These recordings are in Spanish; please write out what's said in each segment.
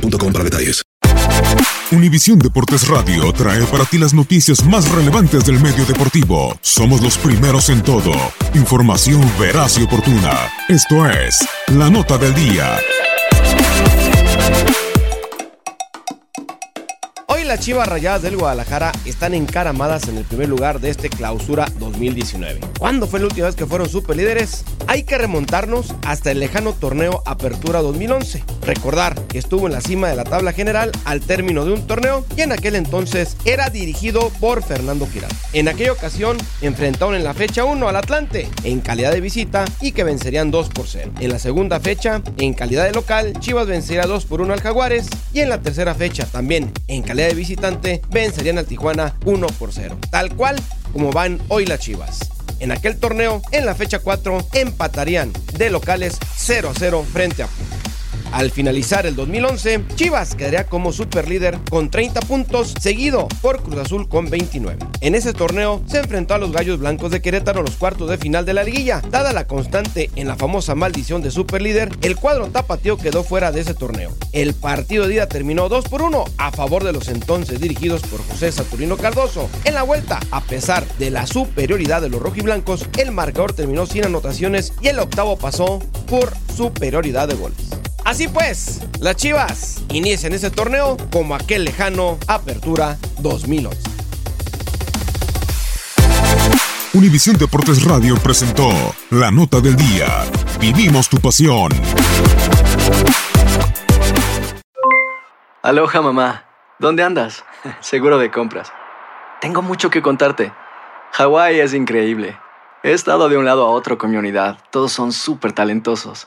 boostmobile.com. Univisión Deportes Radio trae para ti las noticias más relevantes del medio deportivo. Somos los primeros en todo. Información veraz y oportuna. Esto es La Nota del Día. Hoy las Chivas Rayadas del Guadalajara están encaramadas en el primer lugar de este clausura 2019. ¿Cuándo fue la última vez que fueron superlíderes? Hay que remontarnos hasta el lejano torneo Apertura 2011. Recordar que estuvo en la cima de la tabla general al término de un torneo y en aquel entonces era dirigido por Fernando Quirón. En aquella ocasión enfrentaron en la fecha 1 al Atlante en calidad de visita y que vencerían 2 por 0. En la segunda fecha, en calidad de local, Chivas vencería 2 por 1 al Jaguares y en la tercera fecha, también en calidad de visitante, vencerían al Tijuana 1 por 0. Tal cual como van hoy las Chivas. En aquel torneo, en la fecha 4, empatarían de locales 0 a 0 frente a. Al finalizar el 2011, Chivas quedaría como superlíder con 30 puntos, seguido por Cruz Azul con 29. En ese torneo se enfrentó a los Gallos Blancos de Querétaro los cuartos de final de la liguilla. Dada la constante en la famosa maldición de superlíder, el cuadro tapatío quedó fuera de ese torneo. El partido de ida terminó 2 por 1 a favor de los entonces dirigidos por José Saturnino Cardoso. En la vuelta, a pesar de la superioridad de los rojiblancos, el marcador terminó sin anotaciones y el octavo pasó por superioridad de goles. Así pues, las Chivas inician ese torneo como aquel lejano Apertura 2011. Univisión Deportes Radio presentó La Nota del Día. Vivimos tu pasión. Aloha mamá, ¿dónde andas? Seguro de compras. Tengo mucho que contarte. Hawái es increíble. He estado de un lado a otro con mi unidad. Todos son súper talentosos.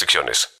restricciones.